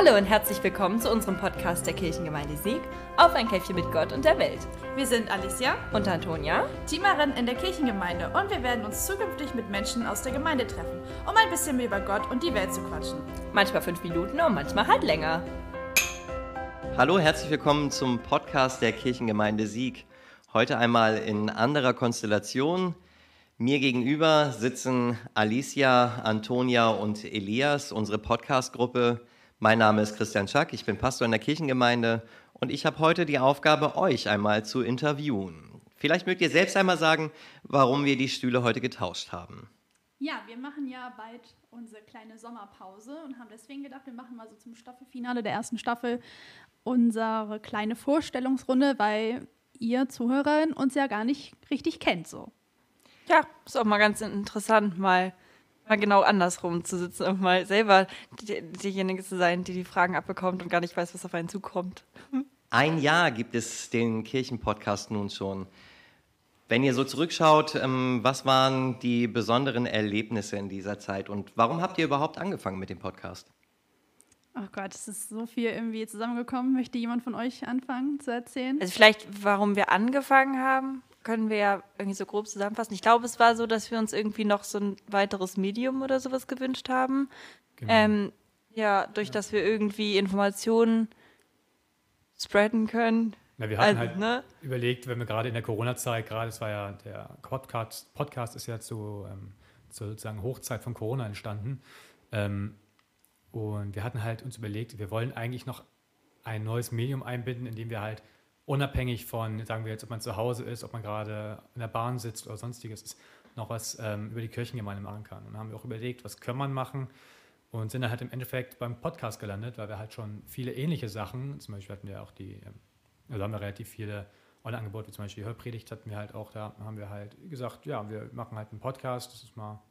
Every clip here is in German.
Hallo und herzlich willkommen zu unserem Podcast der Kirchengemeinde Sieg auf ein Käffchen mit Gott und der Welt. Wir sind Alicia und Antonia, Teamerin in der Kirchengemeinde und wir werden uns zukünftig mit Menschen aus der Gemeinde treffen, um ein bisschen mehr über Gott und die Welt zu quatschen. Manchmal fünf Minuten und manchmal halt länger. Hallo, herzlich willkommen zum Podcast der Kirchengemeinde Sieg. Heute einmal in anderer Konstellation. Mir gegenüber sitzen Alicia, Antonia und Elias, unsere Podcast-Gruppe. Mein Name ist Christian Schack, ich bin Pastor in der Kirchengemeinde und ich habe heute die Aufgabe, euch einmal zu interviewen. Vielleicht mögt ihr selbst einmal sagen, warum wir die Stühle heute getauscht haben. Ja, wir machen ja bald unsere kleine Sommerpause und haben deswegen gedacht, wir machen mal so zum Staffelfinale der ersten Staffel unsere kleine Vorstellungsrunde, weil ihr Zuhörerinnen uns ja gar nicht richtig kennt so. Ja, ist auch mal ganz interessant, mal mal genau andersrum zu sitzen und mal selber die, diejenige zu sein, die die Fragen abbekommt und gar nicht weiß, was auf einen zukommt. Ein Jahr gibt es den Kirchenpodcast nun schon. Wenn ihr so zurückschaut, ähm, was waren die besonderen Erlebnisse in dieser Zeit und warum habt ihr überhaupt angefangen mit dem Podcast? Oh Gott, es ist so viel irgendwie zusammengekommen. Möchte jemand von euch anfangen zu erzählen? Also vielleicht, warum wir angefangen haben? Können wir ja irgendwie so grob zusammenfassen. Ich glaube, es war so, dass wir uns irgendwie noch so ein weiteres Medium oder sowas gewünscht haben. Genau. Ähm, ja, durch ja. das wir irgendwie Informationen spreaden können. Na, wir hatten also, halt ne? überlegt, wenn wir gerade in der Corona-Zeit, gerade es war ja der Podcast, Podcast ist ja zu, ähm, zur sozusagen Hochzeit von Corona entstanden. Ähm, und wir hatten halt uns überlegt, wir wollen eigentlich noch ein neues Medium einbinden, in dem wir halt unabhängig von, sagen wir jetzt, ob man zu Hause ist, ob man gerade in der Bahn sitzt oder sonstiges, ist, noch was ähm, über die Kirchengemeinde machen kann. Und dann haben wir auch überlegt, was können man machen und sind dann halt im Endeffekt beim Podcast gelandet, weil wir halt schon viele ähnliche Sachen, zum Beispiel hatten wir auch die, ähm, also haben wir relativ viele Online-Angebote, wie zum Beispiel die Hörpredigt hatten wir halt auch, da haben wir halt gesagt, ja, wir machen halt einen Podcast, das ist mal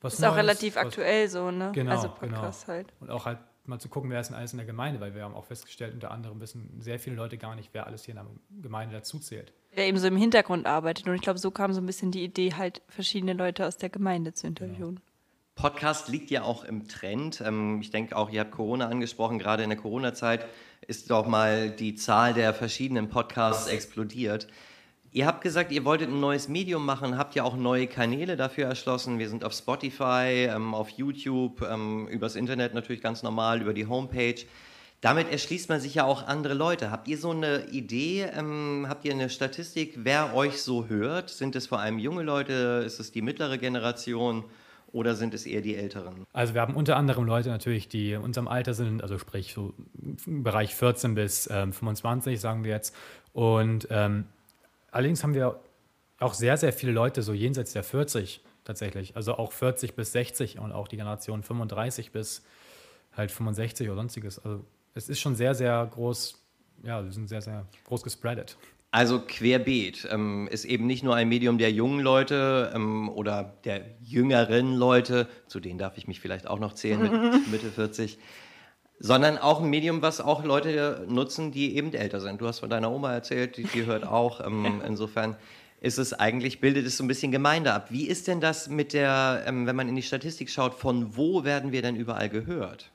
was Ist Neues, auch relativ was, aktuell so, ne? Genau, also Podcast genau. halt. Und auch halt mal zu gucken, wer ist denn alles in der Gemeinde, weil wir haben auch festgestellt, unter anderem wissen sehr viele Leute gar nicht, wer alles hier in der Gemeinde dazuzählt. Wer eben so im Hintergrund arbeitet. Und ich glaube, so kam so ein bisschen die Idee, halt verschiedene Leute aus der Gemeinde zu interviewen. Genau. Podcast liegt ja auch im Trend. Ähm, ich denke auch, ihr habt Corona angesprochen, gerade in der Corona-Zeit ist doch mal die Zahl der verschiedenen Podcasts explodiert. Ihr habt gesagt, ihr wolltet ein neues Medium machen, habt ja auch neue Kanäle dafür erschlossen. Wir sind auf Spotify, ähm, auf YouTube, ähm, übers Internet natürlich ganz normal, über die Homepage. Damit erschließt man sich ja auch andere Leute. Habt ihr so eine Idee, ähm, habt ihr eine Statistik, wer euch so hört? Sind es vor allem junge Leute, ist es die mittlere Generation oder sind es eher die Älteren? Also wir haben unter anderem Leute natürlich, die in unserem Alter sind, also sprich so im Bereich 14 bis 25, ähm, sagen wir jetzt. Und ähm, Allerdings haben wir auch sehr, sehr viele Leute so jenseits der 40 tatsächlich. Also auch 40 bis 60 und auch die Generation 35 bis halt 65 oder sonstiges. Also es ist schon sehr, sehr groß, ja, wir sind sehr, sehr groß gespreadet. Also querbeet ähm, ist eben nicht nur ein Medium der jungen Leute ähm, oder der jüngeren Leute, zu denen darf ich mich vielleicht auch noch zählen mit Mitte 40, sondern auch ein Medium, was auch Leute nutzen, die eben älter sind. Du hast von deiner Oma erzählt, die, die hört auch. Ähm, insofern ist es eigentlich, bildet es so ein bisschen Gemeinde ab. Wie ist denn das mit der, ähm, wenn man in die Statistik schaut, von wo werden wir denn überall gehört?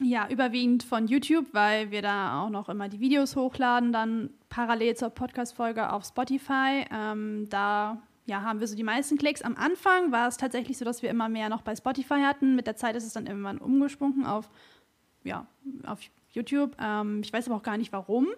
Ja, überwiegend von YouTube, weil wir da auch noch immer die Videos hochladen, dann parallel zur Podcast-Folge auf Spotify. Ähm, da ja, haben wir so die meisten Klicks. Am Anfang war es tatsächlich so, dass wir immer mehr noch bei Spotify hatten. Mit der Zeit ist es dann irgendwann umgesprungen auf, ja, auf YouTube. Ähm, ich weiß aber auch gar nicht warum.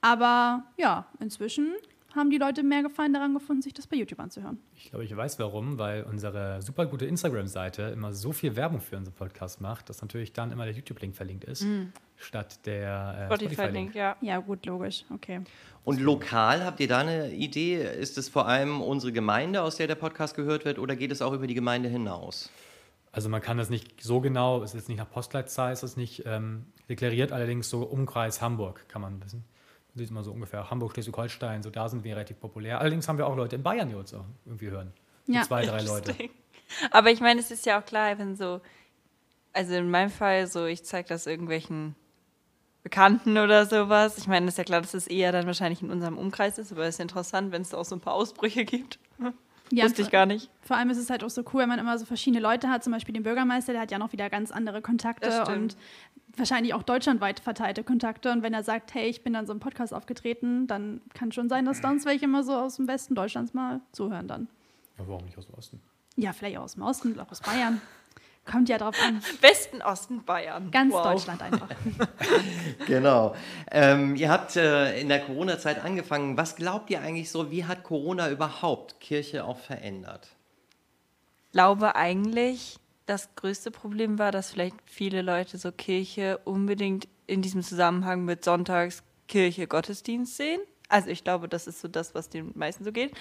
Aber ja, inzwischen haben die Leute mehr Gefallen daran gefunden, sich das bei YouTube anzuhören. Ich glaube, ich weiß warum, weil unsere super gute Instagram-Seite immer so viel Werbung für unseren Podcast macht, dass natürlich dann immer der YouTube-Link verlinkt ist, mm. statt der äh, Spotify-Link. ja. ja, gut, logisch, okay. Und lokal, habt ihr da eine Idee? Ist es vor allem unsere Gemeinde, aus der der Podcast gehört wird, oder geht es auch über die Gemeinde hinaus? Also man kann das nicht so genau, es ist jetzt nicht nach Postleitzahl, es ist nicht ähm, deklariert, allerdings so Umkreis Hamburg kann man wissen sieht man so ungefähr Hamburg, Schleswig-Holstein, so da sind wir relativ populär. Allerdings haben wir auch Leute in Bayern, die uns auch irgendwie hören. Ja. Zwei, drei Leute. Aber ich meine, es ist ja auch klar, wenn so, also in meinem Fall so, ich zeige das irgendwelchen Bekannten oder sowas. Ich meine, es ist ja klar, dass es eher dann wahrscheinlich in unserem Umkreis ist, aber es ist interessant, wenn es da auch so ein paar Ausbrüche gibt. Ja, Wusste ich gar nicht. Vor allem ist es halt auch so cool, wenn man immer so verschiedene Leute hat, zum Beispiel den Bürgermeister, der hat ja noch wieder ganz andere Kontakte und wahrscheinlich auch deutschlandweit verteilte Kontakte. Und wenn er sagt, hey, ich bin dann so im Podcast aufgetreten, dann kann schon sein, dass da uns welche mal so aus dem Westen Deutschlands mal zuhören dann. Ja, warum nicht aus dem Osten? Ja, vielleicht auch aus dem Osten, auch aus Bayern. Kommt ja drauf an. Westen, Osten, Bayern. Ganz wow. Deutschland einfach. genau. Ähm, ihr habt äh, in der Corona-Zeit angefangen. Was glaubt ihr eigentlich so, wie hat Corona überhaupt Kirche auch verändert? Ich glaube eigentlich, das größte Problem war, dass vielleicht viele Leute so Kirche unbedingt in diesem Zusammenhang mit Sonntags Kirche Gottesdienst sehen. Also ich glaube, das ist so das, was den meisten so geht.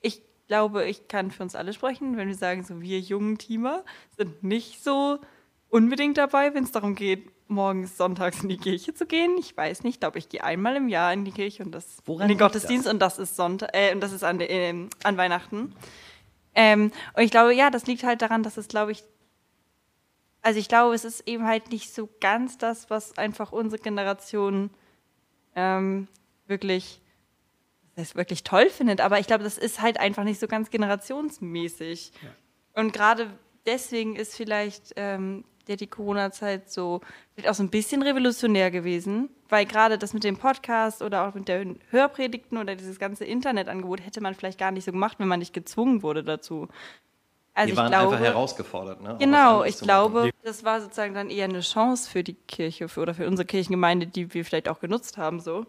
Ich glaube, ich kann für uns alle sprechen, wenn wir sagen, so wir jungen Teamer sind nicht so unbedingt dabei, wenn es darum geht, morgens sonntags in die Kirche zu gehen. Ich weiß nicht, glaube ich gehe einmal im Jahr in die Kirche und das Woran in den Gottesdienst das? und das ist Sonntag äh, und das ist an, äh, an Weihnachten. Ähm, und ich glaube, ja, das liegt halt daran, dass es, glaube ich, also ich glaube, es ist eben halt nicht so ganz das, was einfach unsere Generation ähm, wirklich das wirklich toll findet, aber ich glaube, das ist halt einfach nicht so ganz generationsmäßig. Ja. Und gerade deswegen ist vielleicht ähm, der die Corona-Zeit so vielleicht auch so ein bisschen revolutionär gewesen, weil gerade das mit dem Podcast oder auch mit den Hörpredigten oder dieses ganze Internetangebot hätte man vielleicht gar nicht so gemacht, wenn man nicht gezwungen wurde dazu. Also Die waren glaube, einfach herausgefordert, ne? Genau, ich glaube, das war sozusagen dann eher eine Chance für die Kirche für, oder für unsere Kirchengemeinde, die wir vielleicht auch genutzt haben, so.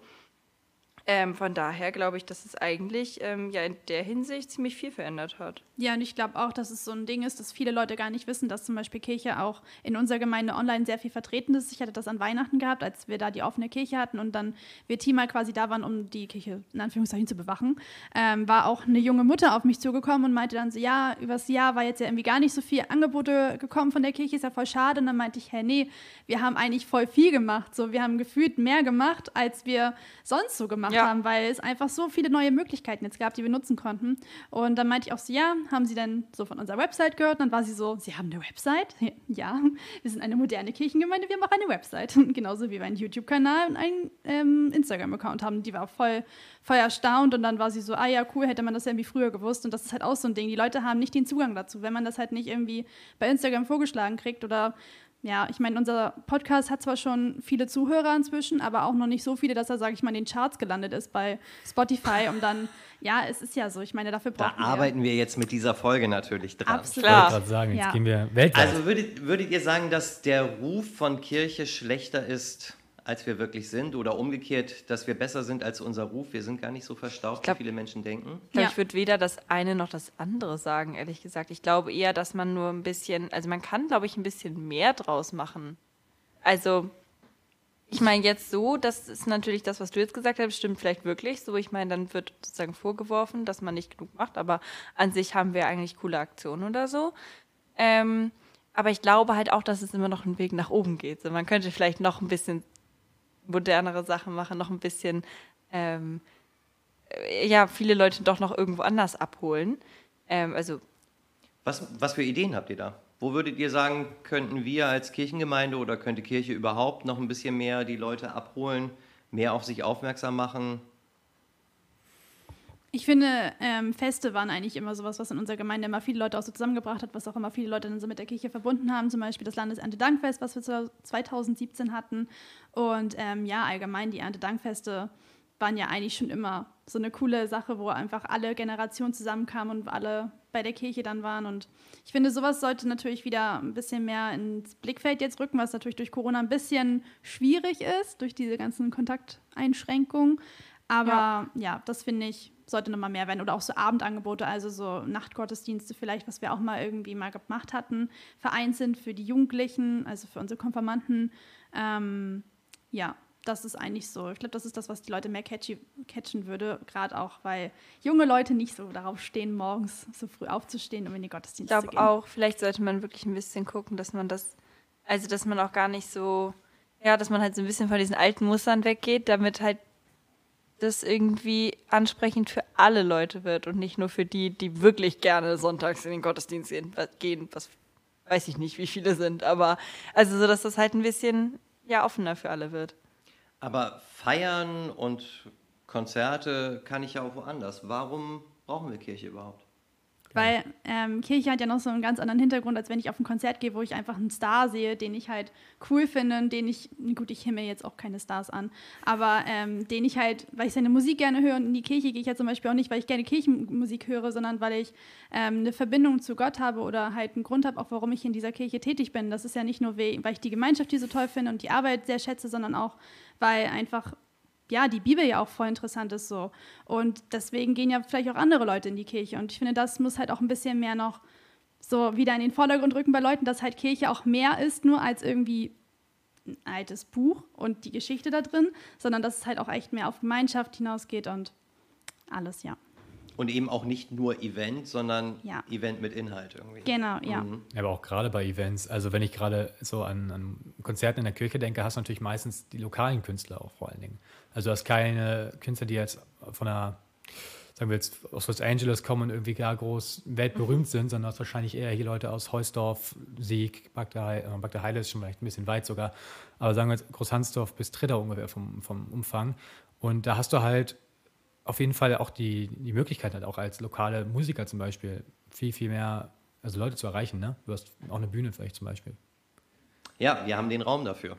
Ähm, von daher glaube ich, dass es eigentlich ähm, ja in der Hinsicht ziemlich viel verändert hat. Ja, und ich glaube auch, dass es so ein Ding ist, dass viele Leute gar nicht wissen, dass zum Beispiel Kirche auch in unserer Gemeinde online sehr viel vertreten ist. Ich hatte das an Weihnachten gehabt, als wir da die offene Kirche hatten und dann wir Teamer quasi da waren, um die Kirche in Anführungszeichen zu bewachen, ähm, war auch eine junge Mutter auf mich zugekommen und meinte dann so, ja, übers Jahr war jetzt ja irgendwie gar nicht so viel Angebote gekommen von der Kirche, ist ja voll schade. Und dann meinte ich, hä, nee, wir haben eigentlich voll viel gemacht. So, wir haben gefühlt mehr gemacht, als wir sonst so gemacht ja. haben, weil es einfach so viele neue Möglichkeiten jetzt gab, die wir nutzen konnten. Und dann meinte ich auch so, ja, haben Sie denn so von unserer Website gehört? Und dann war sie so, Sie haben eine Website? Ja, wir sind eine moderne Kirchengemeinde, wir haben auch eine Website. Genauso wie wir einen YouTube-Kanal und einen ähm, Instagram-Account haben. Die war voll, voll erstaunt und dann war sie so, ah ja, cool, hätte man das irgendwie früher gewusst. Und das ist halt auch so ein Ding. Die Leute haben nicht den Zugang dazu. Wenn man das halt nicht irgendwie bei Instagram vorgeschlagen kriegt oder ja, ich meine, unser Podcast hat zwar schon viele Zuhörer inzwischen, aber auch noch nicht so viele, dass er, sage ich mal, in den Charts gelandet ist bei Spotify, um dann, ja, es ist ja so, ich meine, dafür brauchen da wir... Da arbeiten wir jetzt mit dieser Folge natürlich dran. Absolut. Ich wollte sagen, jetzt ja. gehen wir weltweit. Also würdet, würdet ihr sagen, dass der Ruf von Kirche schlechter ist als wir wirklich sind oder umgekehrt, dass wir besser sind als unser Ruf. Wir sind gar nicht so verstaucht, glaub, wie viele Menschen denken. Ich, glaub, ja. ich würde weder das eine noch das andere sagen, ehrlich gesagt. Ich glaube eher, dass man nur ein bisschen, also man kann, glaube ich, ein bisschen mehr draus machen. Also, ich meine jetzt so, das ist natürlich das, was du jetzt gesagt hast, stimmt vielleicht wirklich so. Ich meine, dann wird sozusagen vorgeworfen, dass man nicht genug macht, aber an sich haben wir eigentlich coole Aktionen oder so. Ähm, aber ich glaube halt auch, dass es immer noch einen Weg nach oben geht. So, man könnte vielleicht noch ein bisschen modernere Sachen machen, noch ein bisschen, ähm, äh, ja, viele Leute doch noch irgendwo anders abholen. Ähm, also was, was für Ideen habt ihr da? Wo würdet ihr sagen, könnten wir als Kirchengemeinde oder könnte Kirche überhaupt noch ein bisschen mehr die Leute abholen, mehr auf sich aufmerksam machen? Ich finde, ähm, Feste waren eigentlich immer sowas, was in unserer Gemeinde immer viele Leute auch so zusammengebracht hat, was auch immer viele Leute dann so mit der Kirche verbunden haben. Zum Beispiel das Landeserntedankfest, was wir 2017 hatten. Und ähm, ja, allgemein die Erntedankfeste waren ja eigentlich schon immer so eine coole Sache, wo einfach alle Generationen zusammenkamen und alle bei der Kirche dann waren. Und ich finde, sowas sollte natürlich wieder ein bisschen mehr ins Blickfeld jetzt rücken, was natürlich durch Corona ein bisschen schwierig ist, durch diese ganzen Kontakteinschränkungen. Aber ja, ja das finde ich sollte nochmal mehr werden. Oder auch so Abendangebote, also so Nachtgottesdienste vielleicht, was wir auch mal irgendwie mal gemacht hatten, vereint sind für die Jugendlichen, also für unsere Konfirmanden. Ähm, ja, das ist eigentlich so. Ich glaube, das ist das, was die Leute mehr catchy, catchen würde, gerade auch, weil junge Leute nicht so darauf stehen, morgens so früh aufzustehen, um in die Gottesdienste zu gehen. Ich glaube auch, vielleicht sollte man wirklich ein bisschen gucken, dass man das, also dass man auch gar nicht so, ja, dass man halt so ein bisschen von diesen alten Mustern weggeht, damit halt das irgendwie ansprechend für alle Leute wird und nicht nur für die, die wirklich gerne sonntags in den Gottesdienst gehen, was weiß ich nicht, wie viele sind, aber also so, dass das halt ein bisschen ja offener für alle wird. Aber feiern und Konzerte kann ich ja auch woanders. Warum brauchen wir Kirche überhaupt? Weil ähm, Kirche hat ja noch so einen ganz anderen Hintergrund, als wenn ich auf ein Konzert gehe, wo ich einfach einen Star sehe, den ich halt cool finde und den ich, gut, ich himmel jetzt auch keine Stars an, aber ähm, den ich halt, weil ich seine Musik gerne höre und in die Kirche gehe ich ja zum Beispiel auch nicht, weil ich gerne Kirchenmusik höre, sondern weil ich ähm, eine Verbindung zu Gott habe oder halt einen Grund habe, auch warum ich in dieser Kirche tätig bin. Das ist ja nicht nur, weil ich die Gemeinschaft hier so toll finde und die Arbeit sehr schätze, sondern auch, weil einfach ja, die Bibel ja auch voll interessant ist so. Und deswegen gehen ja vielleicht auch andere Leute in die Kirche. Und ich finde, das muss halt auch ein bisschen mehr noch so wieder in den Vordergrund rücken bei Leuten, dass halt Kirche auch mehr ist, nur als irgendwie ein altes Buch und die Geschichte da drin, sondern dass es halt auch echt mehr auf Gemeinschaft hinausgeht und alles, ja. Und eben auch nicht nur Event, sondern ja. Event mit Inhalt irgendwie. Genau, ja. Mhm. Aber auch gerade bei Events, also wenn ich gerade so an, an Konzerten in der Kirche denke, hast du natürlich meistens die lokalen Künstler auch vor allen Dingen. Also du hast keine Künstler, die jetzt von einer, sagen wir jetzt, aus Los Angeles kommen und irgendwie gar groß weltberühmt sind, sondern hast wahrscheinlich eher hier Leute aus Heusdorf, Sieg, Bagda, äh, Bagda Heile ist schon vielleicht ein bisschen weit sogar, aber sagen wir jetzt Großhansdorf bis Tritter ungefähr vom, vom Umfang. Und da hast du halt auf jeden Fall auch die, die Möglichkeit hat, auch als lokale Musiker zum Beispiel viel, viel mehr also Leute zu erreichen. Ne? Du hast auch eine Bühne vielleicht zum Beispiel. Ja, wir haben den Raum dafür.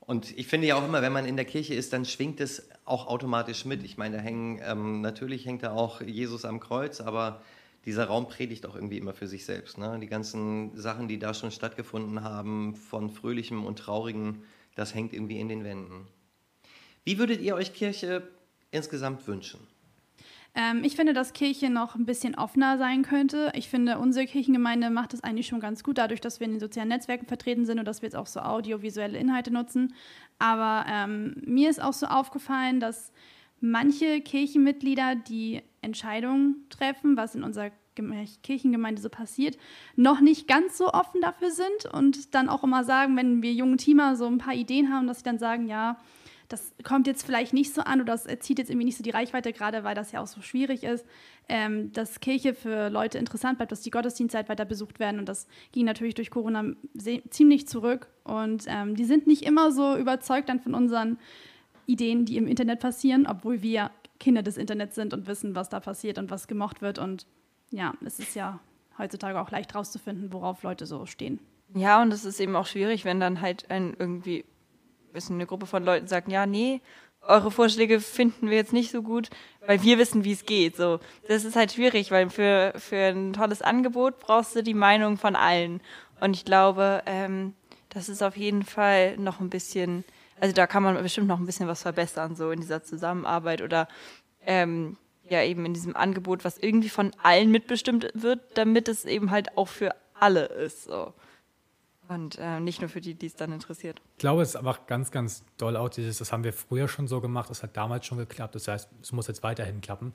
Und ich finde ja auch immer, wenn man in der Kirche ist, dann schwingt es auch automatisch mit. Ich meine, da hängen, ähm, natürlich hängt da auch Jesus am Kreuz, aber dieser Raum predigt auch irgendwie immer für sich selbst. Ne? Die ganzen Sachen, die da schon stattgefunden haben, von fröhlichem und traurigem, das hängt irgendwie in den Wänden. Wie würdet ihr euch Kirche insgesamt wünschen? Ähm, ich finde, dass Kirche noch ein bisschen offener sein könnte. Ich finde, unsere Kirchengemeinde macht das eigentlich schon ganz gut, dadurch, dass wir in den sozialen Netzwerken vertreten sind und dass wir jetzt auch so audiovisuelle Inhalte nutzen. Aber ähm, mir ist auch so aufgefallen, dass manche Kirchenmitglieder, die Entscheidungen treffen, was in unserer Kirchengemeinde so passiert, noch nicht ganz so offen dafür sind und dann auch immer sagen, wenn wir jungen Teamer so ein paar Ideen haben, dass sie dann sagen, ja, das kommt jetzt vielleicht nicht so an oder das zieht jetzt irgendwie nicht so die Reichweite, gerade weil das ja auch so schwierig ist, ähm, dass Kirche für Leute interessant bleibt, dass die Gottesdienstzeit weiter besucht werden. Und das ging natürlich durch Corona ziemlich zurück. Und ähm, die sind nicht immer so überzeugt dann von unseren Ideen, die im Internet passieren, obwohl wir Kinder des Internets sind und wissen, was da passiert und was gemocht wird. Und ja, es ist ja heutzutage auch leicht rauszufinden, worauf Leute so stehen. Ja, und es ist eben auch schwierig, wenn dann halt ein irgendwie wissen, eine Gruppe von Leuten sagt, ja, nee, eure Vorschläge finden wir jetzt nicht so gut, weil wir wissen, wie es geht. So, das ist halt schwierig, weil für, für ein tolles Angebot brauchst du die Meinung von allen. Und ich glaube, ähm, das ist auf jeden Fall noch ein bisschen, also da kann man bestimmt noch ein bisschen was verbessern, so in dieser Zusammenarbeit oder ähm, ja eben in diesem Angebot, was irgendwie von allen mitbestimmt wird, damit es eben halt auch für alle ist. So. Und äh, nicht nur für die, die es dann interessiert. Ich glaube, es ist einfach ganz, ganz doll auch dieses, das haben wir früher schon so gemacht, das hat damals schon geklappt. Das heißt, es muss jetzt weiterhin klappen.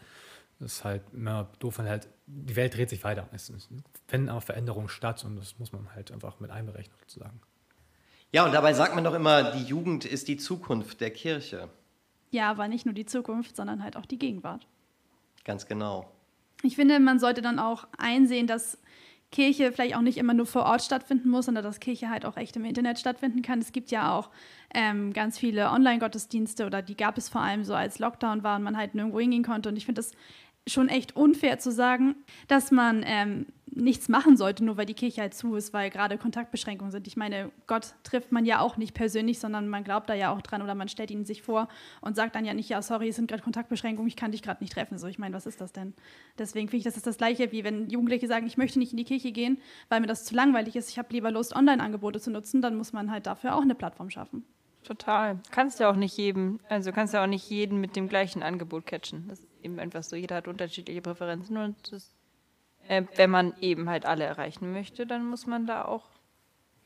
Das ist halt immer doof, wenn halt, die Welt dreht sich weiter. Es finden auch Veränderungen statt und das muss man halt einfach mit einberechnen sozusagen. Ja, und dabei sagt man doch immer, die Jugend ist die Zukunft der Kirche. Ja, aber nicht nur die Zukunft, sondern halt auch die Gegenwart. Ganz genau. Ich finde, man sollte dann auch einsehen, dass Kirche vielleicht auch nicht immer nur vor Ort stattfinden muss, sondern dass Kirche halt auch echt im Internet stattfinden kann. Es gibt ja auch ähm, ganz viele Online-Gottesdienste oder die gab es vor allem so, als Lockdown war und man halt nirgendwo hingehen konnte. Und ich finde das schon echt unfair zu sagen, dass man ähm, nichts machen sollte, nur weil die Kirche halt zu ist, weil gerade Kontaktbeschränkungen sind. Ich meine, Gott trifft man ja auch nicht persönlich, sondern man glaubt da ja auch dran oder man stellt ihn sich vor und sagt dann ja nicht, ja, sorry, es sind gerade Kontaktbeschränkungen, ich kann dich gerade nicht treffen. So, ich meine, was ist das denn? Deswegen finde ich, das ist das Gleiche, wie wenn Jugendliche sagen, ich möchte nicht in die Kirche gehen, weil mir das zu langweilig ist, ich habe lieber Lust, Online-Angebote zu nutzen, dann muss man halt dafür auch eine Plattform schaffen. Total. Kannst ja auch nicht jedem, also kannst ja auch nicht jeden mit dem gleichen Angebot catchen. Das ist eben einfach so, jeder hat unterschiedliche Präferenzen und das äh, wenn man eben halt alle erreichen möchte, dann muss man da auch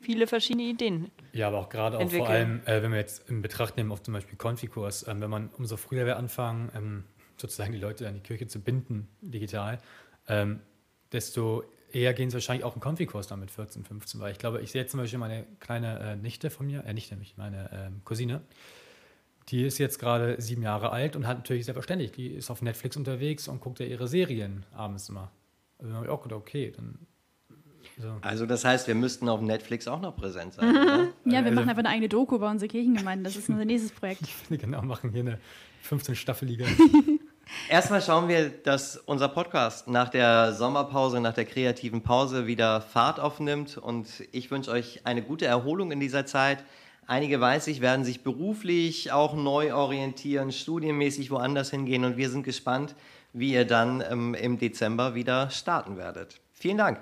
viele verschiedene Ideen. Ja, aber auch gerade auch vor allem, äh, wenn wir jetzt in Betracht nehmen, auf zum Beispiel Konfikurs, äh, wenn man umso früher wir anfangen, ähm, sozusagen die Leute an die Kirche zu binden, digital, ähm, desto eher gehen sie wahrscheinlich auch einen Konfikurs dann mit 14, 15, weil ich glaube, ich sehe jetzt zum Beispiel meine kleine äh, Nichte von mir, äh, nicht nämlich meine ähm, Cousine, die ist jetzt gerade sieben Jahre alt und hat natürlich selbstverständlich, die ist auf Netflix unterwegs und guckt ja ihre Serien abends immer. Also habe ich auch gedacht, okay, dann. So. Also das heißt, wir müssten auf Netflix auch noch präsent sein, oder? Ja, wir also, machen einfach eine eigene Doku bei unsere Kirchengemeinden. Das ist unser nächstes Projekt. genau, machen hier eine 15-staffelige Erstmal schauen wir, dass unser Podcast nach der Sommerpause, nach der kreativen Pause wieder Fahrt aufnimmt. Und ich wünsche euch eine gute Erholung in dieser Zeit. Einige weiß ich, werden sich beruflich auch neu orientieren, studienmäßig woanders hingehen. Und wir sind gespannt, wie ihr dann ähm, im Dezember wieder starten werdet. Vielen Dank.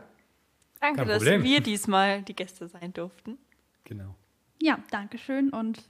Danke, dass wir diesmal die Gäste sein durften. Genau. Ja, danke schön und